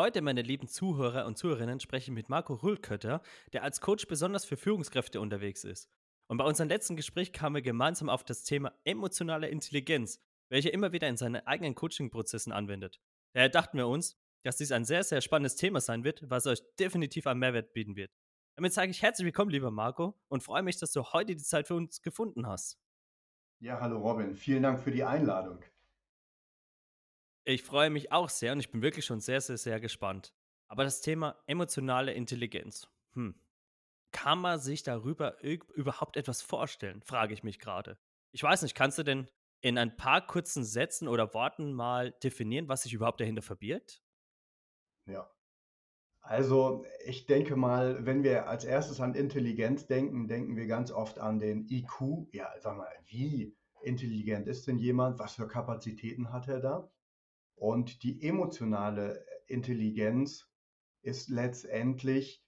Heute, meine lieben Zuhörer und Zuhörerinnen, spreche ich mit Marco Rühlkötter, der als Coach besonders für Führungskräfte unterwegs ist. Und bei unserem letzten Gespräch kamen wir gemeinsam auf das Thema emotionale Intelligenz, welche er immer wieder in seinen eigenen Coaching-Prozessen anwendet. Daher dachten wir uns, dass dies ein sehr, sehr spannendes Thema sein wird, was euch definitiv einen Mehrwert bieten wird. Damit sage ich herzlich willkommen, lieber Marco, und freue mich, dass du heute die Zeit für uns gefunden hast. Ja, hallo Robin, vielen Dank für die Einladung. Ich freue mich auch sehr und ich bin wirklich schon sehr, sehr, sehr gespannt. Aber das Thema emotionale Intelligenz, hm, kann man sich darüber überhaupt etwas vorstellen, frage ich mich gerade. Ich weiß nicht, kannst du denn in ein paar kurzen Sätzen oder Worten mal definieren, was sich überhaupt dahinter verbirgt? Ja. Also, ich denke mal, wenn wir als erstes an Intelligenz denken, denken wir ganz oft an den IQ. Ja, sag mal, wie intelligent ist denn jemand? Was für Kapazitäten hat er da? Und die emotionale Intelligenz ist letztendlich,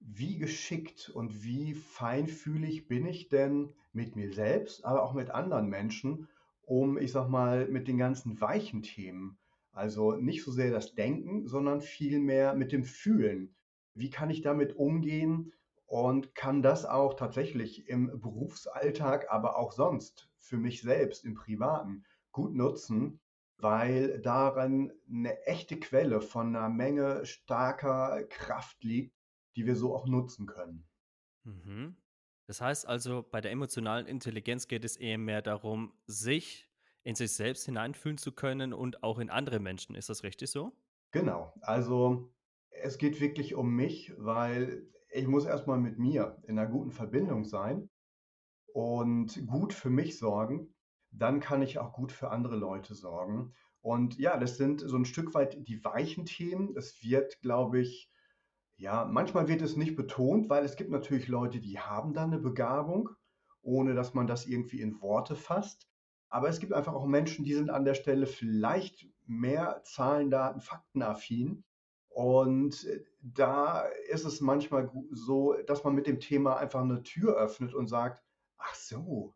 wie geschickt und wie feinfühlig bin ich denn mit mir selbst, aber auch mit anderen Menschen, um, ich sag mal, mit den ganzen weichen Themen, also nicht so sehr das Denken, sondern vielmehr mit dem Fühlen. Wie kann ich damit umgehen und kann das auch tatsächlich im Berufsalltag, aber auch sonst für mich selbst im Privaten gut nutzen, weil darin eine echte Quelle von einer Menge starker Kraft liegt, die wir so auch nutzen können. Mhm. Das heißt also, bei der emotionalen Intelligenz geht es eher mehr darum, sich in sich selbst hineinfühlen zu können und auch in andere Menschen. Ist das richtig so? Genau. Also es geht wirklich um mich, weil ich muss erstmal mit mir in einer guten Verbindung sein und gut für mich sorgen dann kann ich auch gut für andere Leute sorgen. Und ja, das sind so ein Stück weit die weichen Themen. Es wird, glaube ich, ja, manchmal wird es nicht betont, weil es gibt natürlich Leute, die haben da eine Begabung, ohne dass man das irgendwie in Worte fasst. Aber es gibt einfach auch Menschen, die sind an der Stelle vielleicht mehr Zahlen, Daten, Faktenaffin. Und da ist es manchmal so, dass man mit dem Thema einfach eine Tür öffnet und sagt, ach so,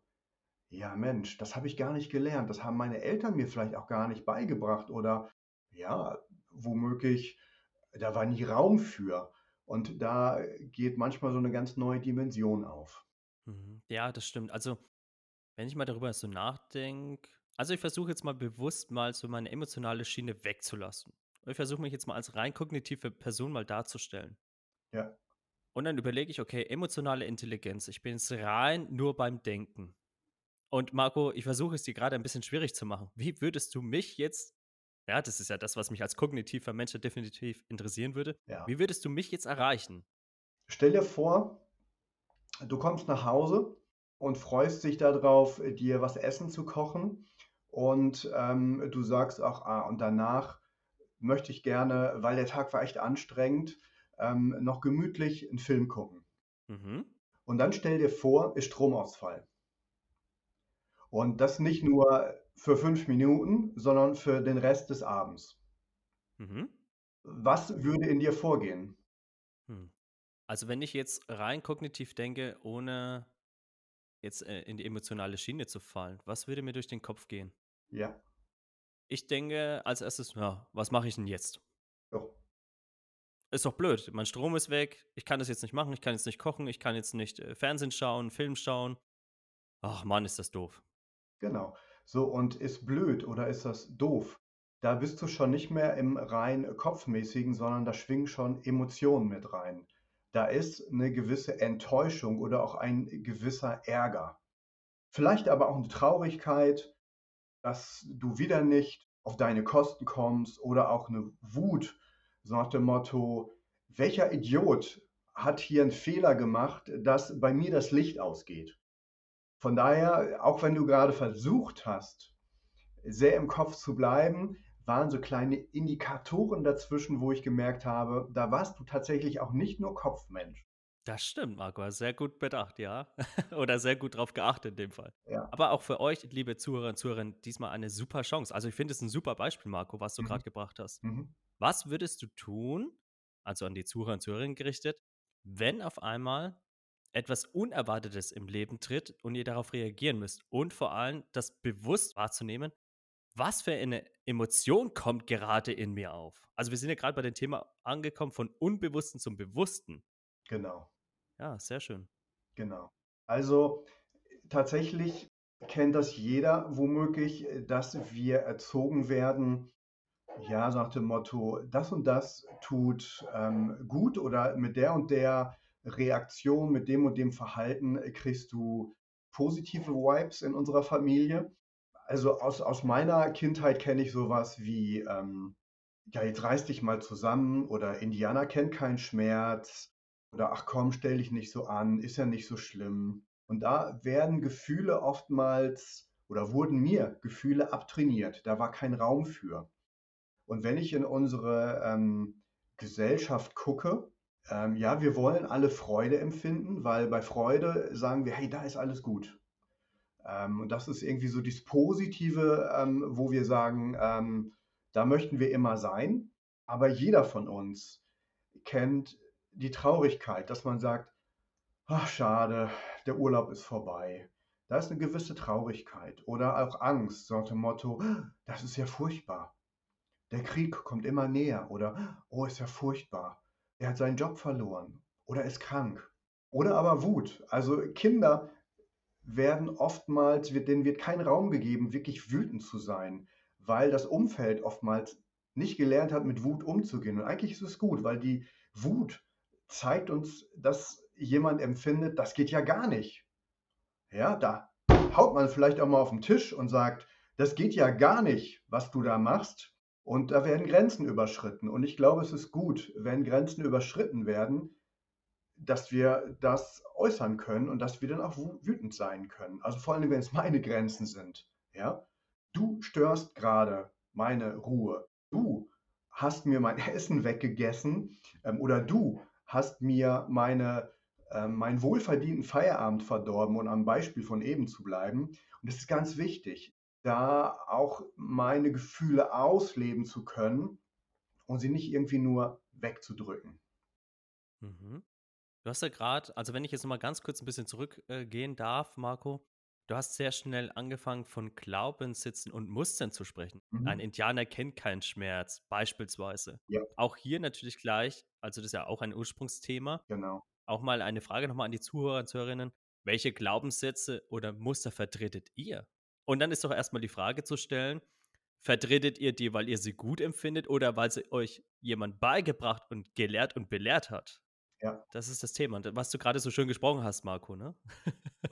ja, Mensch, das habe ich gar nicht gelernt. Das haben meine Eltern mir vielleicht auch gar nicht beigebracht oder ja, womöglich, da war nie Raum für. Und da geht manchmal so eine ganz neue Dimension auf. Mhm. Ja, das stimmt. Also, wenn ich mal darüber so nachdenke, also ich versuche jetzt mal bewusst mal so meine emotionale Schiene wegzulassen. Ich versuche mich jetzt mal als rein kognitive Person mal darzustellen. Ja. Und dann überlege ich, okay, emotionale Intelligenz. Ich bin jetzt rein nur beim Denken. Und Marco, ich versuche es dir gerade ein bisschen schwierig zu machen. Wie würdest du mich jetzt, ja, das ist ja das, was mich als kognitiver Mensch definitiv interessieren würde, Ja. wie würdest du mich jetzt erreichen? Stell dir vor, du kommst nach Hause und freust dich darauf, dir was essen zu kochen. Und ähm, du sagst auch, ah, und danach möchte ich gerne, weil der Tag war echt anstrengend, ähm, noch gemütlich einen Film gucken. Mhm. Und dann stell dir vor, ist Stromausfall. Und das nicht nur für fünf Minuten, sondern für den Rest des Abends. Mhm. Was würde in dir vorgehen? Hm. Also wenn ich jetzt rein kognitiv denke, ohne jetzt äh, in die emotionale Schiene zu fallen, was würde mir durch den Kopf gehen? Ja. Ich denke als erstes, ja, was mache ich denn jetzt? Jo. Ist doch blöd. Mein Strom ist weg. Ich kann das jetzt nicht machen. Ich kann jetzt nicht kochen. Ich kann jetzt nicht äh, Fernsehen schauen, Film schauen. Ach Mann, ist das doof. Genau. So, und ist blöd oder ist das doof? Da bist du schon nicht mehr im rein kopfmäßigen, sondern da schwingen schon Emotionen mit rein. Da ist eine gewisse Enttäuschung oder auch ein gewisser Ärger. Vielleicht aber auch eine Traurigkeit, dass du wieder nicht auf deine Kosten kommst oder auch eine Wut, so nach dem Motto, welcher Idiot hat hier einen Fehler gemacht, dass bei mir das Licht ausgeht? Von daher, auch wenn du gerade versucht hast, sehr im Kopf zu bleiben, waren so kleine Indikatoren dazwischen, wo ich gemerkt habe, da warst du tatsächlich auch nicht nur Kopfmensch. Das stimmt, Marco. Sehr gut bedacht, ja. Oder sehr gut drauf geachtet in dem Fall. Ja. Aber auch für euch, liebe Zuhörer und Zuhörerinnen, diesmal eine super Chance. Also ich finde es ein super Beispiel, Marco, was du Mhm. gerade gebracht hast. Mhm. Was würdest du tun, also an die Zuhörer und Zuhörerinnen gerichtet, wenn auf einmal etwas Unerwartetes im Leben tritt und ihr darauf reagieren müsst? Und vor allem das bewusst wahrzunehmen, was für eine Emotion kommt gerade in mir auf? Also wir sind ja gerade bei dem Thema angekommen von Unbewussten zum Bewussten. Genau. Ja, sehr schön. Genau. Also tatsächlich kennt das jeder womöglich, dass wir erzogen werden, ja, so nach dem Motto, das und das tut ähm, gut oder mit der und der Reaktion, mit dem und dem Verhalten kriegst du positive Vibes in unserer Familie. Also aus, aus meiner Kindheit kenne ich sowas wie, ähm, ja, jetzt reiß dich mal zusammen oder Indianer kennt keinen Schmerz oder ach komm, stell dich nicht so an, ist ja nicht so schlimm. Und da werden Gefühle oftmals oder wurden mir Gefühle abtrainiert. Da war kein Raum für. Und wenn ich in unsere ähm, Gesellschaft gucke, ähm, ja, wir wollen alle Freude empfinden, weil bei Freude sagen wir, hey, da ist alles gut. Ähm, und das ist irgendwie so das Positive, ähm, wo wir sagen, ähm, da möchten wir immer sein. Aber jeder von uns kennt die Traurigkeit, dass man sagt, ach schade, der Urlaub ist vorbei. Da ist eine gewisse Traurigkeit oder auch Angst, so nach dem Motto, das ist ja furchtbar. Der Krieg kommt immer näher oder oh, ist ja furchtbar. Er hat seinen Job verloren oder ist krank. Oder aber Wut. Also Kinder werden oftmals, denen wird kein Raum gegeben, wirklich wütend zu sein, weil das Umfeld oftmals nicht gelernt hat, mit Wut umzugehen. Und eigentlich ist es gut, weil die Wut zeigt uns, dass jemand empfindet, das geht ja gar nicht. Ja, da haut man vielleicht auch mal auf den Tisch und sagt, das geht ja gar nicht, was du da machst. Und da werden Grenzen überschritten. Und ich glaube, es ist gut, wenn Grenzen überschritten werden, dass wir das äußern können und dass wir dann auch wütend sein können. Also vor allem, wenn es meine Grenzen sind. Ja? Du störst gerade meine Ruhe. Du hast mir mein Essen weggegessen ähm, oder du hast mir meine, äh, meinen wohlverdienten Feierabend verdorben, um am Beispiel von eben zu bleiben. Und das ist ganz wichtig da auch meine Gefühle ausleben zu können und sie nicht irgendwie nur wegzudrücken. Mhm. Du hast ja gerade, also wenn ich jetzt mal ganz kurz ein bisschen zurückgehen äh, darf, Marco, du hast sehr schnell angefangen von Glaubenssätzen und Mustern zu sprechen. Mhm. Ein Indianer kennt keinen Schmerz, beispielsweise. Ja. Auch hier natürlich gleich, also das ist ja auch ein Ursprungsthema. Genau. Auch mal eine Frage nochmal an die Zuhörer und Zuhörerinnen. Welche Glaubenssätze oder Muster vertretet ihr? Und dann ist doch erstmal die Frage zu stellen, vertretet ihr die, weil ihr sie gut empfindet oder weil sie euch jemand beigebracht und gelehrt und belehrt hat? Ja. Das ist das Thema. Und was du gerade so schön gesprochen hast, Marco, ne?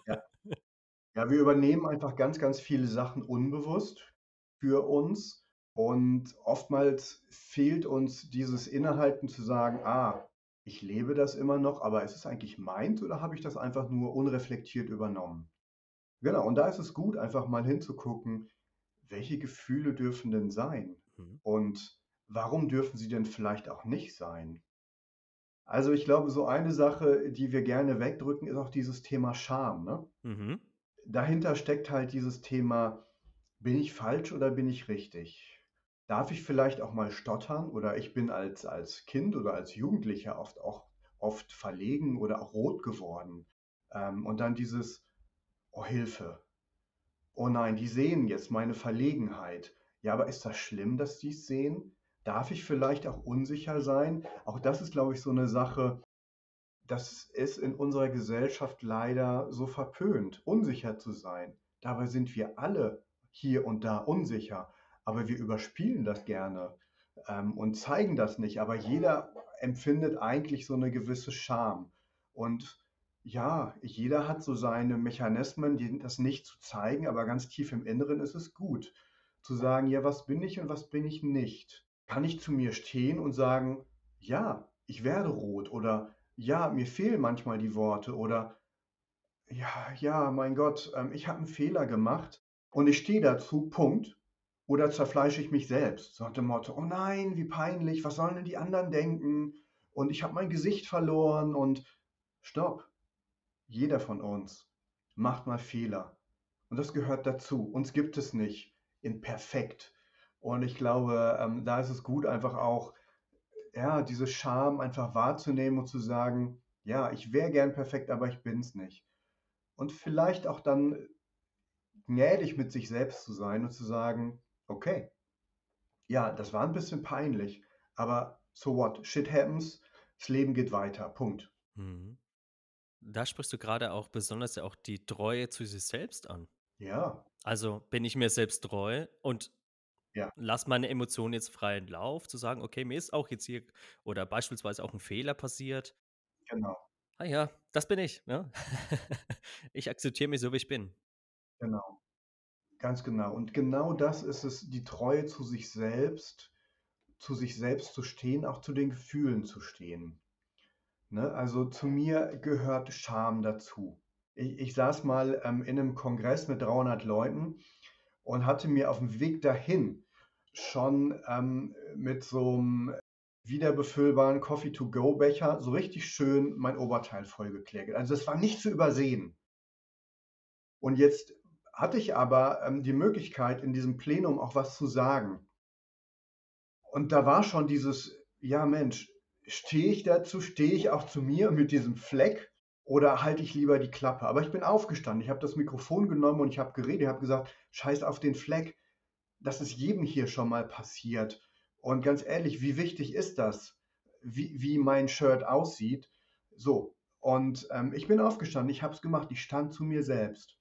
Ja. Ja, wir übernehmen einfach ganz, ganz viele Sachen unbewusst für uns. Und oftmals fehlt uns dieses Innehalten zu sagen, ah, ich lebe das immer noch, aber ist es eigentlich meins oder habe ich das einfach nur unreflektiert übernommen? Genau, und da ist es gut, einfach mal hinzugucken, welche Gefühle dürfen denn sein? Mhm. Und warum dürfen sie denn vielleicht auch nicht sein? Also ich glaube, so eine Sache, die wir gerne wegdrücken, ist auch dieses Thema Scham. Ne? Mhm. Dahinter steckt halt dieses Thema, bin ich falsch oder bin ich richtig? Darf ich vielleicht auch mal stottern? Oder ich bin als, als Kind oder als Jugendlicher oft auch oft verlegen oder auch rot geworden. Ähm, und dann dieses, Oh Hilfe. Oh nein, die sehen jetzt meine Verlegenheit. Ja, aber ist das schlimm, dass die es sehen? Darf ich vielleicht auch unsicher sein? Auch das ist, glaube ich, so eine Sache, das ist in unserer Gesellschaft leider so verpönt, unsicher zu sein. Dabei sind wir alle hier und da unsicher, aber wir überspielen das gerne ähm, und zeigen das nicht. Aber jeder empfindet eigentlich so eine gewisse Scham. Und ja, jeder hat so seine Mechanismen, das nicht zu zeigen, aber ganz tief im Inneren ist es gut, zu sagen, ja, was bin ich und was bin ich nicht? Kann ich zu mir stehen und sagen, ja, ich werde rot oder ja, mir fehlen manchmal die Worte oder ja, ja, mein Gott, ähm, ich habe einen Fehler gemacht und ich stehe dazu, Punkt. Oder zerfleische ich mich selbst, so nach dem Motto, oh nein, wie peinlich, was sollen denn die anderen denken? Und ich habe mein Gesicht verloren und stopp jeder von uns macht mal Fehler. Und das gehört dazu. Uns gibt es nicht in perfekt. Und ich glaube, ähm, da ist es gut, einfach auch, ja, diese Scham einfach wahrzunehmen und zu sagen, ja, ich wäre gern perfekt, aber ich bin es nicht. Und vielleicht auch dann gnädig mit sich selbst zu sein und zu sagen, Okay. Ja, das war ein bisschen peinlich, aber so what? Shit happens. Das Leben geht weiter. Punkt. Mhm. Da sprichst du gerade auch besonders ja auch die Treue zu sich selbst an. Ja, Also bin ich mir selbst treu und ja, lass meine Emotionen jetzt freien Lauf, zu sagen, okay, mir ist auch jetzt hier oder beispielsweise auch ein Fehler passiert. genau, Ah ja, das bin ich, ne? Ich akzeptiere mich so, wie ich bin. genau. Ganz genau. Und genau das ist es, die Treue zu sich selbst, zu sich selbst zu stehen, auch zu den Gefühlen zu stehen. Ne? Also zu mir gehört Scham dazu. Ich, ich saß mal ähm, in einem Kongress mit 300 Leuten und hatte mir auf dem Weg dahin schon ähm, mit so einem wiederbefüllbaren Coffee-to-go-Becher so richtig schön mein Oberteil vollgekleckert. Also das war nicht zu übersehen. Und jetzt hatte ich aber ähm, die Möglichkeit, in diesem Plenum auch was zu sagen. Und da war schon dieses, ja Mensch, stehe ich dazu, stehe ich auch zu mir mit diesem Fleck oder halte ich lieber die Klappe? Aber ich bin aufgestanden, ich habe das Mikrofon genommen und ich habe geredet, ich habe gesagt, scheiß auf den Fleck, das ist jedem hier schon mal passiert. Und ganz ehrlich, wie wichtig ist das, wie, wie mein Shirt aussieht? So, und ähm, ich bin aufgestanden, ich habe es gemacht, ich stand zu mir selbst.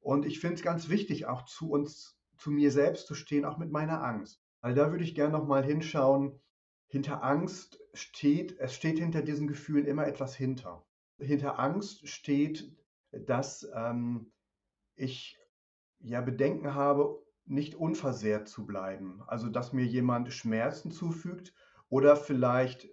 Und ich finde es ganz wichtig, auch zu uns, zu mir selbst zu stehen, auch mit meiner Angst. Weil da würde ich gerne nochmal hinschauen. Hinter Angst steht, es steht hinter diesen Gefühlen immer etwas hinter. Hinter Angst steht, dass ähm, ich ja Bedenken habe, nicht unversehrt zu bleiben. Also, dass mir jemand Schmerzen zufügt oder vielleicht,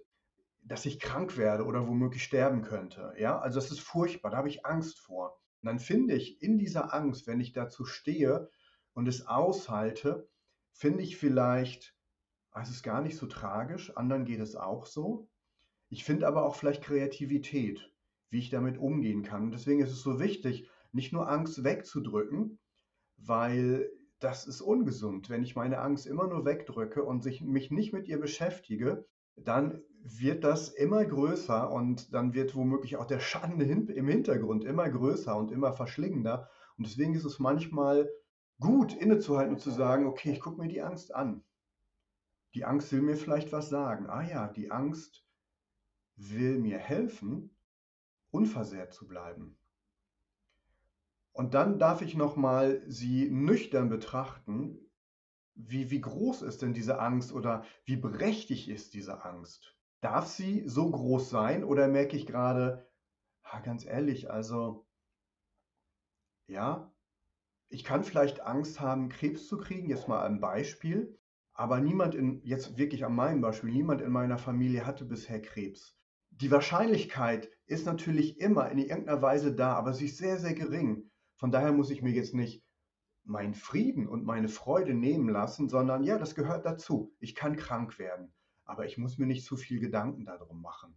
dass ich krank werde oder womöglich sterben könnte. Ja, also das ist furchtbar, da habe ich Angst vor. Und dann finde ich in dieser Angst, wenn ich dazu stehe und es aushalte, finde ich vielleicht, es ist gar nicht so tragisch, anderen geht es auch so. Ich finde aber auch vielleicht Kreativität, wie ich damit umgehen kann. Und deswegen ist es so wichtig, nicht nur Angst wegzudrücken, weil das ist ungesund. Wenn ich meine Angst immer nur wegdrücke und sich, mich nicht mit ihr beschäftige, dann wird das immer größer und dann wird womöglich auch der Schaden im Hintergrund immer größer und immer verschlingender. Und deswegen ist es manchmal gut, innezuhalten und zu sagen, okay, ich gucke mir die Angst an. Die Angst will mir vielleicht was sagen. Ah ja, die Angst will mir helfen, unversehrt zu bleiben. Und dann darf ich nochmal sie nüchtern betrachten, wie, wie groß ist denn diese Angst oder wie berechtigt ist diese Angst? Darf sie so groß sein oder merke ich gerade, ganz ehrlich, also ja, ich kann vielleicht Angst haben, Krebs zu kriegen, jetzt mal ein Beispiel, aber niemand in, jetzt wirklich an meinem Beispiel, niemand in meiner Familie hatte bisher Krebs. Die Wahrscheinlichkeit ist natürlich immer in irgendeiner Weise da, aber sie ist sehr, sehr gering. Von daher muss ich mir jetzt nicht meinen Frieden und meine Freude nehmen lassen, sondern ja, das gehört dazu. Ich kann krank werden, aber ich muss mir nicht zu viel Gedanken darum machen.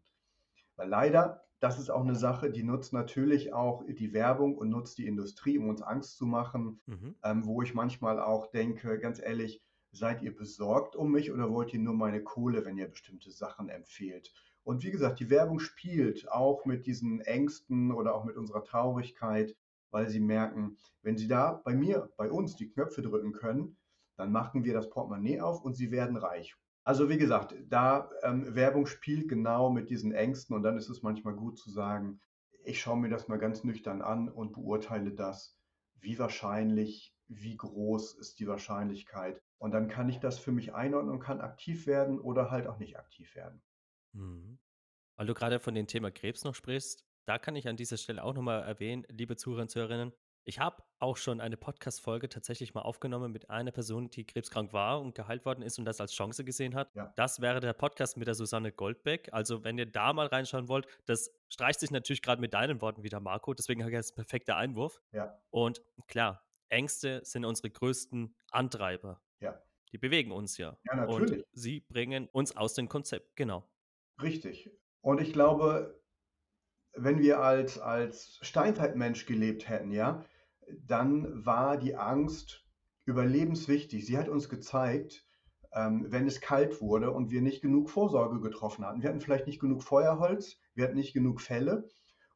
Weil leider, das ist auch eine Sache, die nutzt natürlich auch die Werbung und nutzt die Industrie, um uns Angst zu machen, Mhm. ähm, wo ich manchmal auch denke, ganz ehrlich, seid ihr besorgt um mich oder wollt ihr nur meine Kohle, wenn ihr bestimmte Sachen empfehlt? Und wie gesagt, die Werbung spielt auch mit diesen Ängsten oder auch mit unserer Traurigkeit weil sie merken, wenn sie da bei mir, bei uns die Knöpfe drücken können, dann machen wir das Portemonnaie auf und sie werden reich. Also wie gesagt, da ähm, Werbung spielt genau mit diesen Ängsten und dann ist es manchmal gut zu sagen, ich schaue mir das mal ganz nüchtern an und beurteile das, wie wahrscheinlich, wie groß ist die Wahrscheinlichkeit. Und dann kann ich das für mich einordnen und kann aktiv werden oder halt auch nicht aktiv werden. Mhm. Weil du gerade von dem Thema Krebs noch sprichst, da kann ich an dieser Stelle auch nochmal erwähnen, liebe Zuhörer und Zuhörerinnen, ich habe auch schon eine Podcast-Folge tatsächlich mal aufgenommen mit einer Person, die krebskrank war und geheilt worden ist und das als Chance gesehen hat. Ja. Das wäre der Podcast mit der Susanne Goldbeck. Also, wenn ihr da mal reinschauen wollt, das streicht sich natürlich gerade mit deinen Worten wieder, Marco. Deswegen habe ich jetzt perfekter Einwurf. Ja, Und klar, Ängste sind unsere größten Antreiber. Ja, Die bewegen uns ja. ja, Und natürlich. sie bringen uns aus dem Konzept. Genau. Richtig. Und ich glaube, wenn wir als, als Steinzeitmensch gelebt hätten, ja, dann war die Angst überlebenswichtig. Sie hat uns gezeigt, ähm, wenn es kalt wurde und wir nicht genug Vorsorge getroffen hatten. Wir hatten vielleicht nicht genug Feuerholz, wir hatten nicht genug Felle.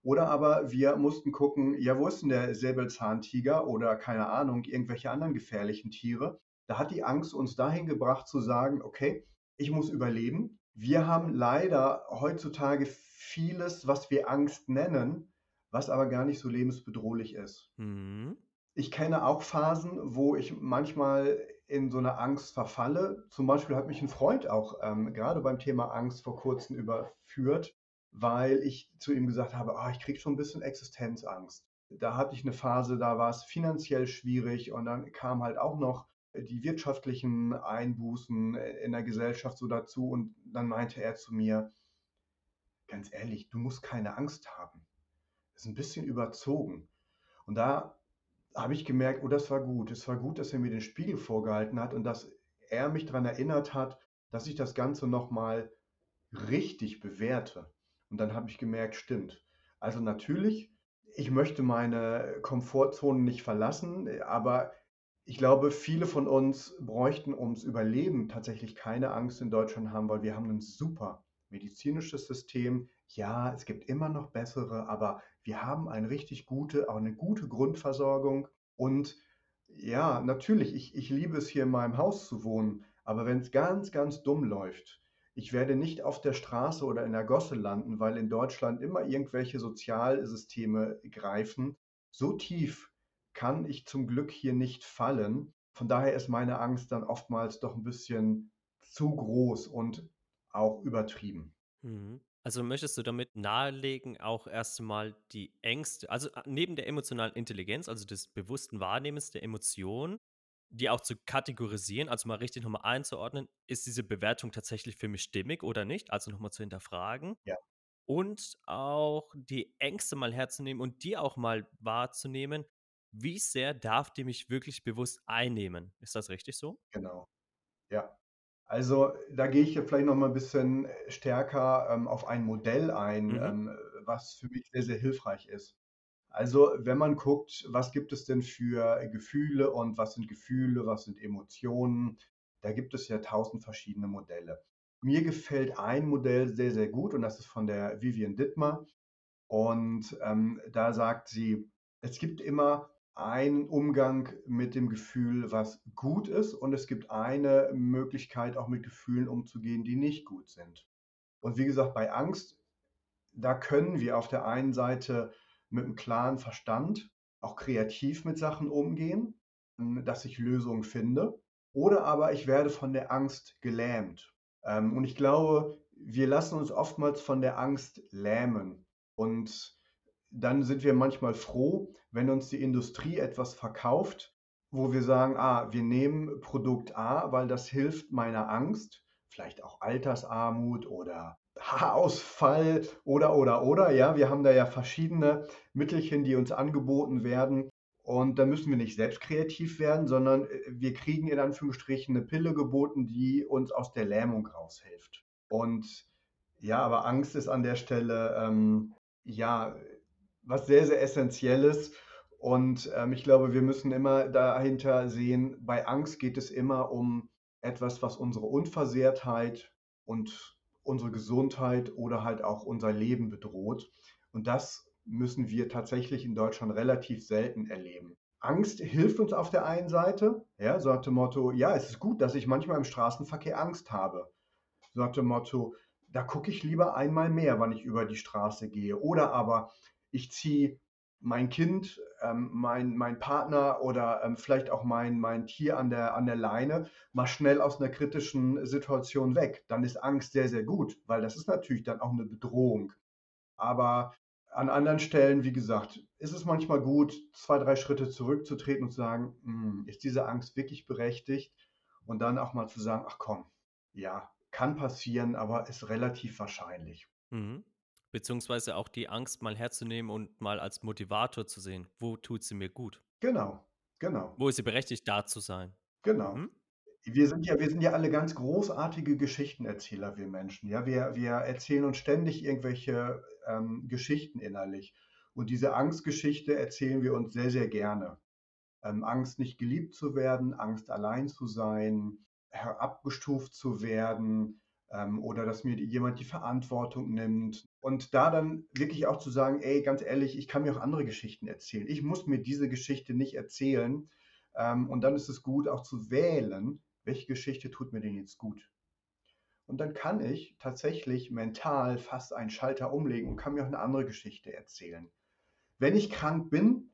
Oder aber wir mussten gucken, ja, wo ist denn der Säbelzahntiger oder keine Ahnung, irgendwelche anderen gefährlichen Tiere? Da hat die Angst uns dahin gebracht zu sagen, okay, ich muss überleben. Wir haben leider heutzutage vieles, was wir Angst nennen, was aber gar nicht so lebensbedrohlich ist. Mhm. Ich kenne auch Phasen, wo ich manchmal in so eine Angst verfalle. Zum Beispiel hat mich ein Freund auch ähm, gerade beim Thema Angst vor kurzem überführt, weil ich zu ihm gesagt habe, oh, ich kriege schon ein bisschen Existenzangst. Da hatte ich eine Phase, da war es finanziell schwierig und dann kam halt auch noch die wirtschaftlichen Einbußen in der Gesellschaft so dazu und dann meinte er zu mir, ganz ehrlich, du musst keine Angst haben. Das ist ein bisschen überzogen. Und da habe ich gemerkt, oh, das war gut. Es war gut, dass er mir den Spiegel vorgehalten hat und dass er mich daran erinnert hat, dass ich das Ganze nochmal richtig bewerte. Und dann habe ich gemerkt, stimmt. Also natürlich, ich möchte meine Komfortzone nicht verlassen, aber ich glaube, viele von uns bräuchten ums Überleben tatsächlich keine Angst in Deutschland haben, weil wir haben ein super medizinisches System. Ja, es gibt immer noch bessere, aber wir haben eine richtig gute, auch eine gute Grundversorgung. Und ja, natürlich, ich, ich liebe es hier in meinem Haus zu wohnen, aber wenn es ganz, ganz dumm läuft, ich werde nicht auf der Straße oder in der Gosse landen, weil in Deutschland immer irgendwelche Sozialsysteme greifen. So tief kann ich zum Glück hier nicht fallen. Von daher ist meine Angst dann oftmals doch ein bisschen zu groß und auch übertrieben. Mhm. Also möchtest du damit nahelegen, auch erstmal die Ängste, also äh, neben der emotionalen Intelligenz, also des bewussten Wahrnehmens der Emotionen, die auch zu kategorisieren, also mal richtig nochmal einzuordnen, ist diese Bewertung tatsächlich für mich stimmig oder nicht, also nochmal zu hinterfragen. Ja. Und auch die Ängste mal herzunehmen und die auch mal wahrzunehmen, wie sehr darf die mich wirklich bewusst einnehmen? Ist das richtig so? Genau. Ja. Also da gehe ich vielleicht noch mal ein bisschen stärker ähm, auf ein Modell ein, Mhm. ähm, was für mich sehr, sehr hilfreich ist. Also wenn man guckt, was gibt es denn für Gefühle und was sind Gefühle, was sind Emotionen, da gibt es ja tausend verschiedene Modelle. Mir gefällt ein Modell sehr, sehr gut und das ist von der Vivian Dittmar. Und ähm, da sagt sie, es gibt immer einen Umgang mit dem Gefühl, was gut ist, und es gibt eine Möglichkeit, auch mit Gefühlen umzugehen, die nicht gut sind. Und wie gesagt, bei Angst, da können wir auf der einen Seite mit einem klaren Verstand auch kreativ mit Sachen umgehen, dass ich Lösungen finde. Oder aber ich werde von der Angst gelähmt. Ähm, und ich glaube, wir lassen uns oftmals von der Angst lähmen. Und dann sind wir manchmal froh, wenn uns die Industrie etwas verkauft, wo wir sagen, ah, wir nehmen Produkt A, weil das hilft meiner Angst, vielleicht auch Altersarmut oder Haarausfall oder oder oder, ja, wir haben da ja verschiedene Mittelchen, die uns angeboten werden. Und da müssen wir nicht selbst kreativ werden, sondern äh, wir kriegen in Anführungsstrichen eine Pille geboten, die uns aus der Lähmung raushilft. Und ja, aber Angst ist an der Stelle ähm, ja was sehr, sehr Essentielles. Und ähm, ich glaube, wir müssen immer dahinter sehen, bei Angst geht es immer um etwas, was unsere Unversehrtheit und unsere Gesundheit oder halt auch unser Leben bedroht. Und das müssen wir tatsächlich in Deutschland relativ selten erleben. Angst hilft uns auf der einen Seite, ja, so nach dem Motto, ja, es ist gut, dass ich manchmal im Straßenverkehr Angst habe. So nach dem Motto, da gucke ich lieber einmal mehr, wann ich über die Straße gehe. Oder aber ich ziehe mein Kind, ähm, mein, mein Partner oder ähm, vielleicht auch mein, mein Tier an der, an der Leine mal schnell aus einer kritischen Situation weg. Dann ist Angst sehr, sehr gut, weil das ist natürlich dann auch eine Bedrohung. Aber an anderen Stellen, wie gesagt, ist es manchmal gut, zwei, drei Schritte zurückzutreten und zu sagen, hm, ist diese Angst wirklich berechtigt? Und dann auch mal zu sagen, ach komm, ja, kann passieren, aber ist relativ wahrscheinlich. Mhm. Beziehungsweise auch die Angst mal herzunehmen und mal als Motivator zu sehen. Wo tut sie mir gut? Genau, genau, Wo ist sie berechtigt, da zu sein? genau. Mhm. Wir sind ja wir sind ja alle ganz großartige Geschichtenerzähler, wir Menschen, ja? Wir wir erzählen uns ständig irgendwelche, ähm, Geschichten innerlich. Und diese Angstgeschichte erzählen wir uns sehr, sehr gerne. Ähm, Angst, nicht geliebt zu werden, Angst, allein zu sein, herabgestuft zu werden, oder dass mir jemand die Verantwortung nimmt. Und da dann wirklich auch zu sagen, ey, ganz ehrlich, ich kann mir auch andere Geschichten erzählen. Ich muss mir diese Geschichte nicht erzählen, Ähm, und dann ist es gut, auch zu wählen, welche Geschichte tut mir denn jetzt gut. Und dann kann ich tatsächlich mental fast einen Schalter umlegen und kann mir auch eine andere Geschichte erzählen. Wenn ich krank bin,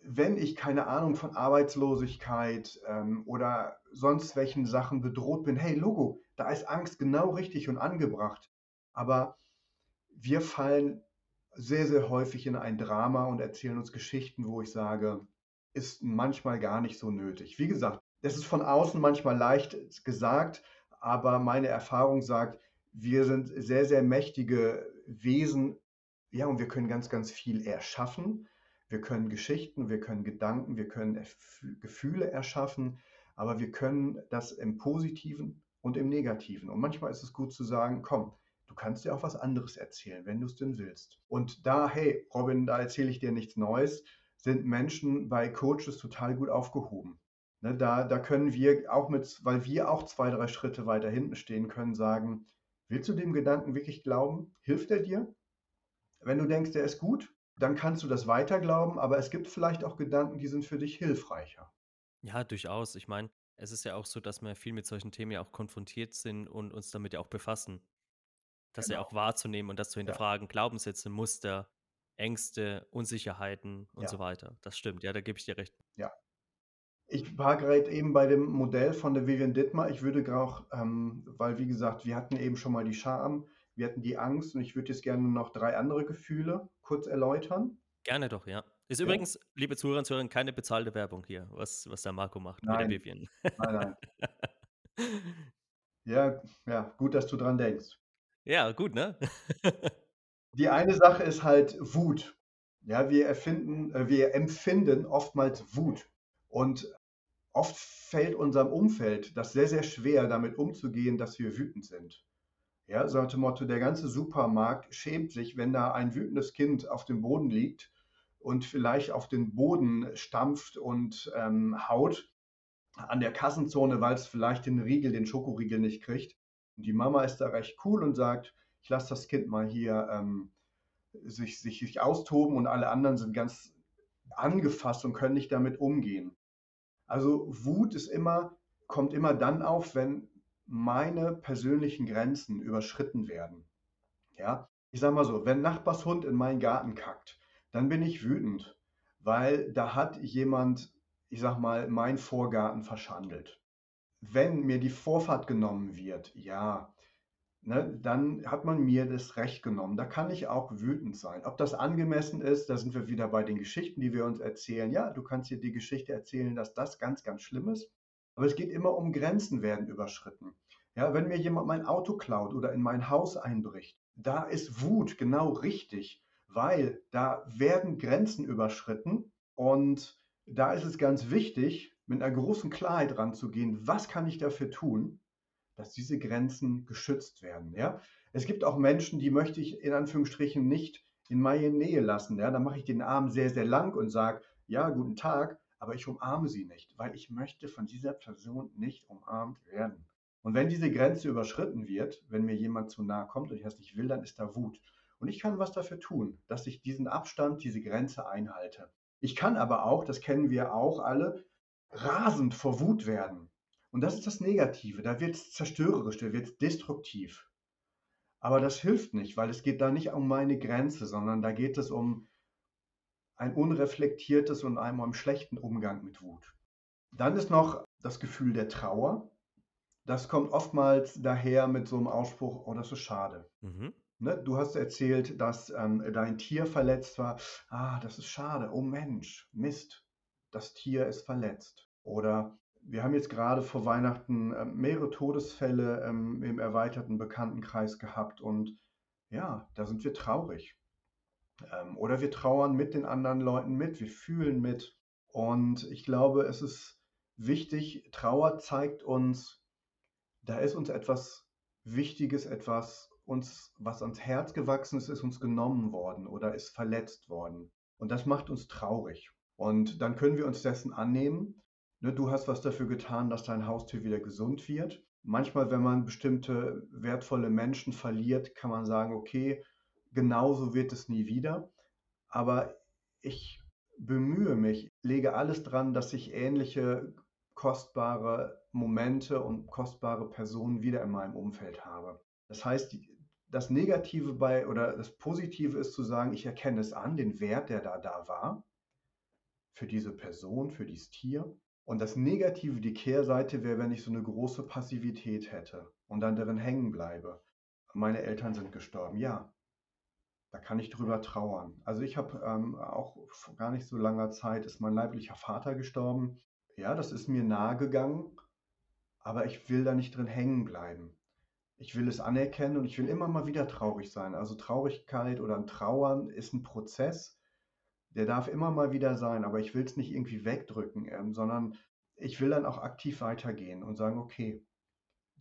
wenn ich keine Ahnung von Arbeitslosigkeit ähm, oder sonst welchen Sachen bedroht bin, hey Logo, da ist Angst genau richtig und angebracht. Aber wir fallen sehr, sehr häufig in ein Drama und erzählen uns Geschichten, wo ich sage, ist manchmal gar nicht so nötig. Wie gesagt, das ist von außen manchmal leicht gesagt, aber meine Erfahrung sagt, wir sind sehr, sehr mächtige Wesen. Ja, und wir können ganz, ganz viel erschaffen. Wir können Geschichten, wir können Gedanken, wir können Gefühle erschaffen, aber wir können das im Positiven und im Negativen. Und manchmal ist es gut zu sagen, komm, du kannst dir auch was anderes erzählen, wenn du es denn willst. Und da, hey, Robin, da erzähle ich dir nichts Neues, sind Menschen bei Coaches total gut aufgehoben. Ne, da, da können wir auch mit, weil wir auch zwei, drei Schritte weiter hinten stehen können, sagen, willst du dem Gedanken wirklich glauben? Hilft er dir? Wenn du denkst, der ist gut, dann kannst du das weiter glauben, aber es gibt vielleicht auch Gedanken, die sind für dich hilfreicher. Ja, durchaus. Ich meine, es ist ja auch so, dass wir viel mit solchen Themen ja auch konfrontiert sind und uns damit ja auch befassen. Das genau. ja auch wahrzunehmen und das zu hinterfragen, ja. Glaubenssätze, Muster, Ängste, Unsicherheiten und ja. so weiter. Das stimmt, ja, da gebe ich dir recht. Ja, ich war gerade eben bei dem Modell von der Vivian Dittmar. Ich würde auch, ähm, weil wie gesagt, wir hatten eben schon mal die Scham, wir hatten die Angst und ich würde jetzt gerne noch drei andere Gefühle kurz erläutern. Gerne doch, ja. Ist ja. übrigens, liebe Zuhörer und Zuhörer, keine bezahlte Werbung hier, was, was der Marco macht nein. mit der Vivian. Nein, nein. ja, ja, gut, dass du dran denkst. Ja, gut, ne? die eine Sache ist halt Wut. Ja, wir erfinden, äh, wir empfinden oftmals Wut. Und oft fällt unserem Umfeld das sehr, sehr schwer, damit umzugehen, dass wir wütend sind. Ja, so nach dem Motto, der ganze Supermarkt schämt sich, wenn da ein wütendes Kind auf dem Boden liegt und vielleicht auf den Boden stampft und ähm, haut an der Kassenzone, weil es vielleicht den Riegel, den Schokoriegel nicht kriegt. Und die Mama ist da recht cool und sagt, ich lasse das Kind mal hier ähm, sich, sich, sich austoben und alle anderen sind ganz angefasst und können nicht damit umgehen. Also Wut ist immer, kommt immer dann auf, wenn meine persönlichen Grenzen überschritten werden. Ja, ich sage mal so, wenn Nachbarshund in meinen Garten kackt, dann bin ich wütend, weil da hat jemand, ich sag mal, meinen Vorgarten verschandelt. Wenn mir die Vorfahrt genommen wird, ja, ne, dann hat man mir das Recht genommen. Da kann ich auch wütend sein. Ob das angemessen ist, da sind wir wieder bei den Geschichten, die wir uns erzählen. Ja, du kannst dir die Geschichte erzählen, dass das ganz, ganz schlimm ist. Aber es geht immer um Grenzen werden überschritten. Ja, wenn mir jemand mein Auto klaut oder in mein Haus einbricht, da ist Wut genau richtig, weil da werden Grenzen überschritten und da ist es ganz wichtig, mit einer großen Klarheit ranzugehen, was kann ich dafür tun, dass diese Grenzen geschützt werden. Ja? Es gibt auch Menschen, die möchte ich in Anführungsstrichen nicht in meine Nähe lassen. Ja? Da mache ich den Arm sehr, sehr lang und sage, ja, guten Tag, aber ich umarme sie nicht, weil ich möchte von dieser Person nicht umarmt werden. Und wenn diese Grenze überschritten wird, wenn mir jemand zu nahe kommt und ich das nicht will, dann ist da Wut. Und ich kann was dafür tun, dass ich diesen Abstand, diese Grenze einhalte. Ich kann aber auch, das kennen wir auch alle, rasend vor Wut werden. Und das ist das Negative. Da wird es zerstörerisch, da wird es destruktiv. Aber das hilft nicht, weil es geht da nicht um meine Grenze, sondern da geht es um ein unreflektiertes und einem um schlechten Umgang mit Wut. Dann ist noch das Gefühl der Trauer. Das kommt oftmals daher mit so einem Ausspruch, oh, das ist schade. Mhm. Ne, du hast erzählt, dass ähm, dein Tier verletzt war. Ah, das ist schade. Oh Mensch, Mist, das Tier ist verletzt. Oder wir haben jetzt gerade vor Weihnachten äh, mehrere Todesfälle ähm, im erweiterten Bekanntenkreis gehabt und ja, da sind wir traurig. Ähm, oder wir trauern mit den anderen Leuten mit, wir fühlen mit. Und ich glaube, es ist wichtig, Trauer zeigt uns, da ist uns etwas Wichtiges, etwas uns, was ans Herz gewachsen ist, ist uns genommen worden oder ist verletzt worden. Und das macht uns traurig. Und dann können wir uns dessen annehmen Ne, du hast was dafür getan, dass dein Haustier wieder gesund wird. Manchmal, wenn man bestimmte wertvolle Menschen verliert, kann man sagen, okay, genauso wird es nie wieder. Aber ich bemühe mich, lege alles dran, dass ich ähnliche kostbare Momente und kostbare Personen wieder in meinem Umfeld habe. Das heißt, das Negative bei oder das Positive ist zu sagen, ich erkenne es an, den Wert, der da da war, für diese Person, für dieses Tier. Und das Negative, die Kehrseite wäre, wenn ich so eine große Passivität hätte und dann darin hängen bleibe. Meine Eltern sind gestorben, ja. Da kann ich drüber trauern. Also ich habe ähm, auch vor gar nicht so langer Zeit ist mein leiblicher Vater gestorben. Ja, das ist mir nahe gegangen, aber ich will da nicht drin hängen bleiben. Ich will es anerkennen und ich will immer mal wieder traurig sein. Also Traurigkeit oder ein Trauern ist ein Prozess, der darf immer mal wieder sein, aber ich will es nicht irgendwie wegdrücken, ähm, sondern ich will dann auch aktiv weitergehen und sagen, okay,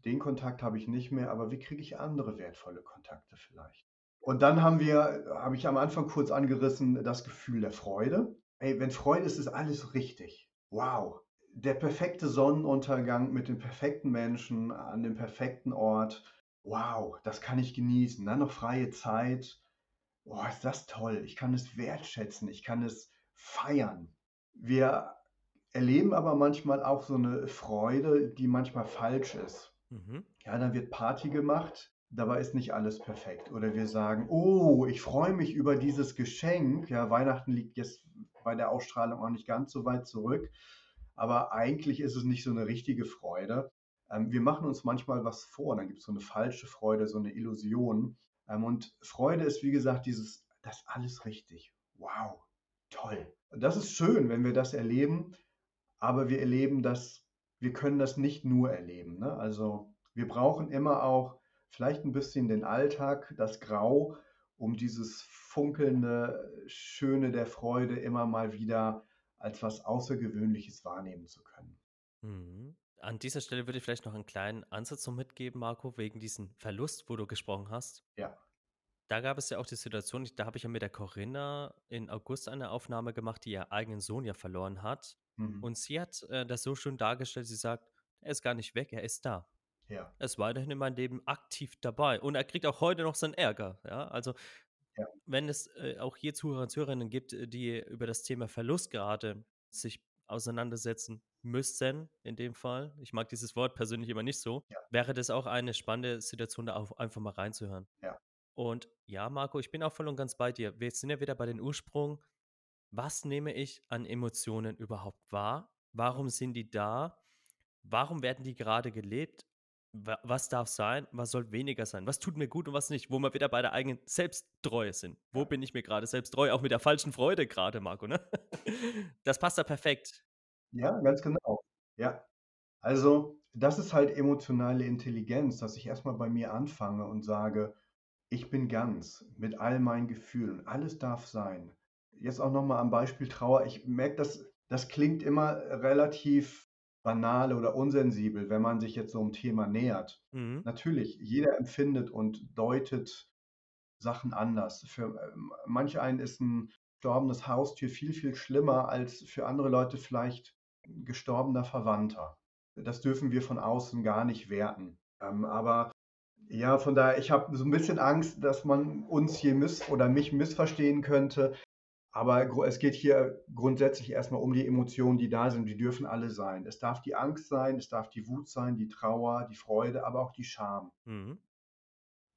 den Kontakt habe ich nicht mehr, aber wie kriege ich andere wertvolle Kontakte vielleicht? Und dann haben wir, habe ich am Anfang kurz angerissen, das Gefühl der Freude. Ey, wenn Freude ist, ist alles richtig. Wow. Der perfekte Sonnenuntergang mit den perfekten Menschen an dem perfekten Ort. Wow, das kann ich genießen. Dann noch freie Zeit. Boah, ist das toll. Ich kann es wertschätzen. Ich kann es feiern. Wir erleben aber manchmal auch so eine Freude, die manchmal falsch ist. Mhm. Ja, dann wird Party gemacht, dabei ist nicht alles perfekt. Oder wir sagen, oh, ich freue mich über dieses Geschenk. Ja, Weihnachten liegt jetzt bei der Ausstrahlung auch nicht ganz so weit zurück. Aber eigentlich ist es nicht so eine richtige Freude. Ähm, wir machen uns manchmal was vor, dann gibt es so eine falsche Freude, so eine Illusion. Ähm, und Freude ist, wie gesagt, dieses, das ist alles richtig. Wow, toll. Das ist schön, wenn wir das erleben, aber wir erleben das, wir können das nicht nur erleben. Ne? Also wir brauchen immer auch vielleicht ein bisschen den Alltag, das Grau, um dieses funkelnde, schöne der Freude immer mal wieder als was Außergewöhnliches wahrnehmen zu können. Mhm. An dieser Stelle würde ich vielleicht noch einen kleinen Ansatz so mitgeben, Marco, wegen diesem Verlust, wo du gesprochen hast. Ja. Da gab es ja auch die Situation, da habe ich ja mit der Corinna in August eine Aufnahme gemacht, die ihr eigenen Sohn ja verloren hat. Mhm. Und sie hat äh, das so schön dargestellt, sie sagt, er ist gar nicht weg, er ist da. Ja. Er ist weiterhin in meinem Leben aktiv dabei. Und er kriegt auch heute noch seinen Ärger. Ja, also ja. wenn es äh, auch hier Zuhörer und Zuhörerinnen gibt, die über das Thema Verlust gerade sich auseinandersetzen müssen, in dem Fall, ich mag dieses Wort persönlich immer nicht so, ja. wäre das auch eine spannende Situation, da auch einfach mal reinzuhören. Ja. Und ja, Marco, ich bin auch voll und ganz bei dir. Wir sind ja wieder bei den Ursprung. Was nehme ich an Emotionen überhaupt wahr? Warum sind die da? Warum werden die gerade gelebt? Was darf sein? Was soll weniger sein? Was tut mir gut und was nicht? Wo wir wieder bei der eigenen Selbsttreue sind. Wo bin ich mir gerade selbst treu? Auch mit der falschen Freude gerade, Marco, ne? Das passt da perfekt. Ja, ganz genau. Ja. Also, das ist halt emotionale Intelligenz, dass ich erstmal bei mir anfange und sage, ich bin ganz mit all meinen Gefühlen. Alles darf sein. Jetzt auch nochmal am Beispiel Trauer. Ich merke, dass das klingt immer relativ banal oder unsensibel, wenn man sich jetzt so einem Thema nähert. Mhm. Natürlich, jeder empfindet und deutet Sachen anders. Für ähm, manch einen ist ein gestorbenes Haustier viel, viel schlimmer als für andere Leute vielleicht ein gestorbener Verwandter. Das dürfen wir von außen gar nicht werten. Ähm, aber ja, von daher, ich habe so ein bisschen Angst, dass man uns hier miss oder mich missverstehen könnte. Aber es geht hier grundsätzlich erstmal um die Emotionen, die da sind. Die dürfen alle sein. Es darf die Angst sein, es darf die Wut sein, die Trauer, die Freude, aber auch die Scham. Mhm.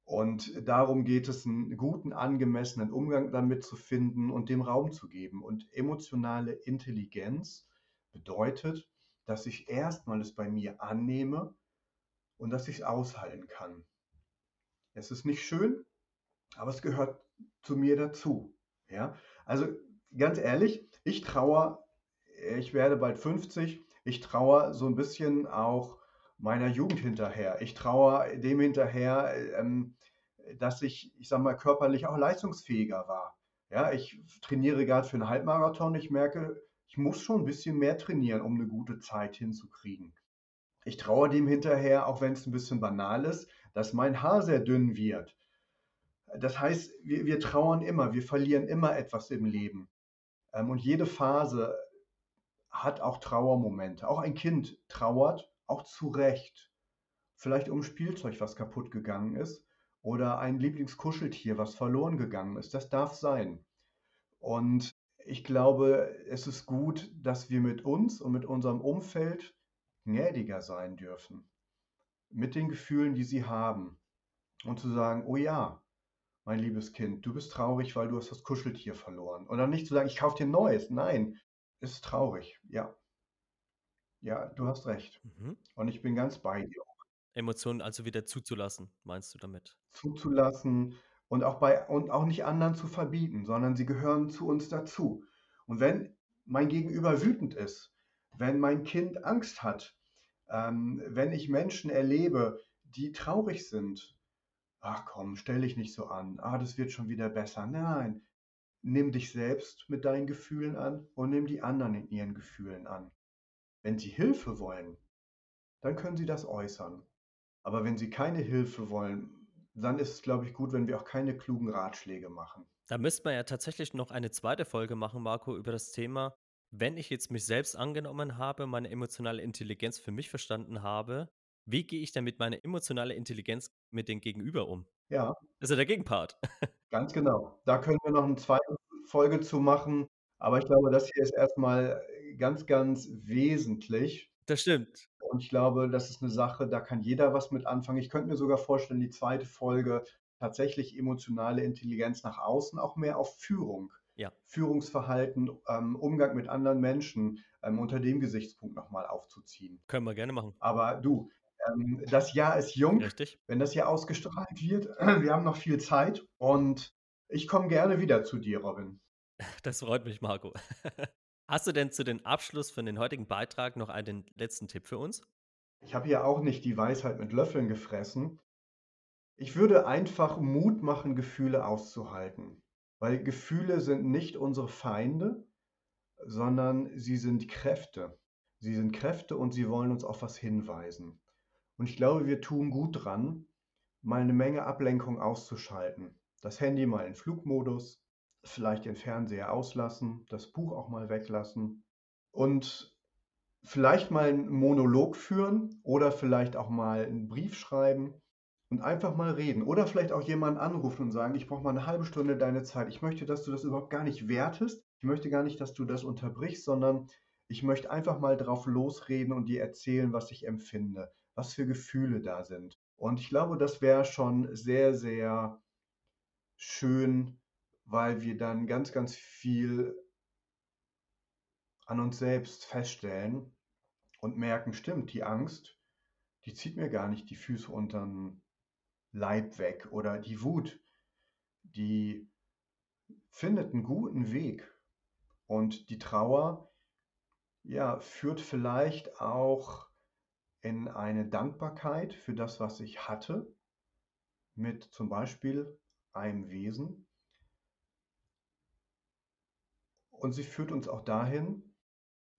Und darum geht es, einen guten, angemessenen Umgang damit zu finden und dem Raum zu geben. Und emotionale Intelligenz bedeutet, dass ich erstmal es bei mir annehme und dass ich es aushalten kann. Es ist nicht schön, aber es gehört zu mir dazu. Ja? Also ganz ehrlich, ich traue, ich werde bald 50, ich traue so ein bisschen auch meiner Jugend hinterher. Ich traue dem hinterher, ähm, dass ich, ich sag mal, körperlich auch leistungsfähiger war. Ja, ich trainiere gerade für einen Halbmarathon. Ich merke, ich muss schon ein bisschen mehr trainieren, um eine gute Zeit hinzukriegen. Ich traue dem hinterher, auch wenn es ein bisschen banal ist, dass mein Haar sehr dünn wird. Das heißt, wir, wir trauern immer, wir verlieren immer etwas im Leben. Ähm, und jede Phase hat auch Trauermomente. Auch ein Kind trauert, auch zu Recht. Vielleicht um Spielzeug, was kaputt gegangen ist, oder ein Lieblingskuscheltier, was verloren gegangen ist. Das darf sein. Und ich glaube, es ist gut, dass wir mit uns und mit unserem Umfeld gnädiger sein dürfen. Mit den Gefühlen, die sie haben. Und zu sagen, oh ja, mein liebes Kind, du bist traurig, weil du hast das Kuscheltier verloren. Und dann nicht zu sagen, ich kaufe dir ein neues. Nein, ist traurig. Ja. Ja, du hast recht. Mhm. Und ich bin ganz bei dir. Emotionen also wieder zuzulassen, meinst du damit? Zuzulassen und auch bei und auch nicht anderen zu verbieten, sondern sie gehören zu uns dazu. Und wenn mein Gegenüber wütend ist, wenn mein Kind Angst hat, ähm, wenn ich Menschen erlebe, die traurig sind, ach komm, stell dich nicht so an, ah, das wird schon wieder besser. Nein, nimm dich selbst mit deinen Gefühlen an und nimm die anderen in ihren Gefühlen an. Wenn sie Hilfe wollen, dann können sie das äußern. Aber wenn sie keine Hilfe wollen, dann ist es, glaube ich, gut, wenn wir auch keine klugen Ratschläge machen. Da müsste man ja tatsächlich noch eine zweite Folge machen, Marco, über das Thema, wenn ich jetzt mich selbst angenommen habe, meine emotionale Intelligenz für mich verstanden habe, wie gehe ich denn mit meiner emotionalen Intelligenz mit dem Gegenüber um? Ja. Das ist ja der Gegenpart. Ganz genau. Da können wir noch eine zweite Folge zu machen. Aber ich glaube, das hier ist erstmal ganz, ganz wesentlich. Das stimmt. Und ich glaube, das ist eine Sache, da kann jeder was mit anfangen. Ich könnte mir sogar vorstellen, die zweite Folge tatsächlich emotionale Intelligenz nach außen, auch mehr auf Führung. Ja. Führungsverhalten, ähm, Umgang mit anderen Menschen ähm, unter dem Gesichtspunkt nochmal aufzuziehen. Können wir gerne machen. Aber du, ähm, das Jahr ist jung. Richtig. Wenn das hier ausgestrahlt wird, wir haben noch viel Zeit und ich komme gerne wieder zu dir, Robin. Das freut mich, Marco. Hast du denn zu den Abschluss von den heutigen Beitrag noch einen letzten Tipp für uns? Ich habe ja auch nicht die Weisheit mit Löffeln gefressen. Ich würde einfach Mut machen, Gefühle auszuhalten. Weil Gefühle sind nicht unsere Feinde, sondern sie sind Kräfte. Sie sind Kräfte und sie wollen uns auf was hinweisen. Und ich glaube, wir tun gut dran, mal eine Menge Ablenkung auszuschalten. Das Handy mal in Flugmodus, vielleicht den Fernseher auslassen, das Buch auch mal weglassen und vielleicht mal einen Monolog führen oder vielleicht auch mal einen Brief schreiben und einfach mal reden oder vielleicht auch jemanden anrufen und sagen, ich brauche mal eine halbe Stunde deine Zeit. Ich möchte, dass du das überhaupt gar nicht wertest. Ich möchte gar nicht, dass du das unterbrichst, sondern ich möchte einfach mal drauf losreden und dir erzählen, was ich empfinde, was für Gefühle da sind. Und ich glaube, das wäre schon sehr, sehr schön weil wir dann ganz, ganz viel an uns selbst feststellen und merken, stimmt, die Angst, die zieht mir gar nicht die Füße unter den Leib weg oder die Wut, die findet einen guten Weg und die Trauer, ja, führt vielleicht auch in eine Dankbarkeit für das, was ich hatte, mit zum Beispiel einem Wesen, Und sie führt uns auch dahin,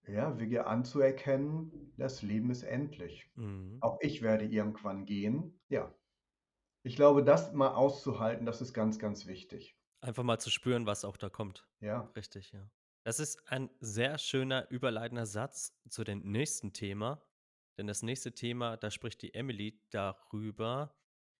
ja, wir anzuerkennen, das Leben ist endlich. Mhm. Auch ich werde irgendwann gehen. Ja. Ich glaube, das mal auszuhalten, das ist ganz, ganz wichtig. Einfach mal zu spüren, was auch da kommt. Ja. Richtig, ja. Das ist ein sehr schöner überleitender Satz zu dem nächsten Thema. Denn das nächste Thema, da spricht die Emily darüber,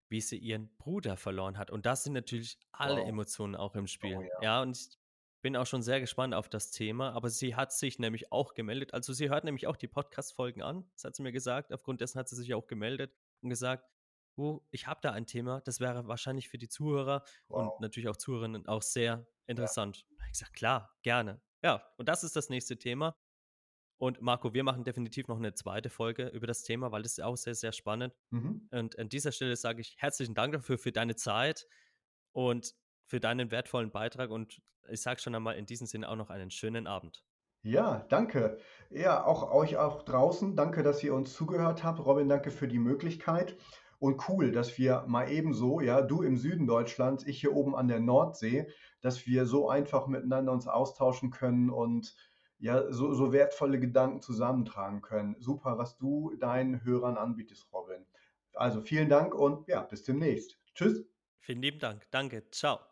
wie sie ihren Bruder verloren hat. Und das sind natürlich alle Wow. Emotionen auch im Spiel. Oh ja. Ja, und ich bin auch schon sehr gespannt auf das Thema, aber sie hat sich nämlich auch gemeldet. Also sie hört nämlich auch die Podcast-Folgen an, das hat sie mir gesagt. Aufgrund dessen hat sie sich auch gemeldet und gesagt, oh, ich habe da ein Thema, das wäre wahrscheinlich für die Zuhörer Wow. und natürlich auch Zuhörerinnen auch sehr interessant. Hab Ich gesagt, klar, gerne. Ja, und das ist das nächste Thema. Und Marco, wir machen definitiv noch eine zweite Folge über das Thema, weil das ist auch sehr, sehr spannend. Mhm. Und an dieser Stelle sage ich herzlichen Dank dafür, für deine Zeit und für deinen wertvollen Beitrag. Und ich sage schon einmal in diesem Sinne auch noch einen schönen Abend. Ja, danke. Ja, auch euch auch draußen. Danke, dass ihr uns zugehört habt. Robin, danke für die Möglichkeit. Und cool, dass wir mal ebenso, ja, du im Süden Deutschlands, ich hier oben an der Nordsee, dass wir so einfach miteinander uns austauschen können und ja, so, so wertvolle Gedanken zusammentragen können. Super, was du deinen Hörern anbietest, Robin. Also vielen Dank und ja, bis demnächst. Tschüss. Vielen lieben Dank. Danke. Ciao.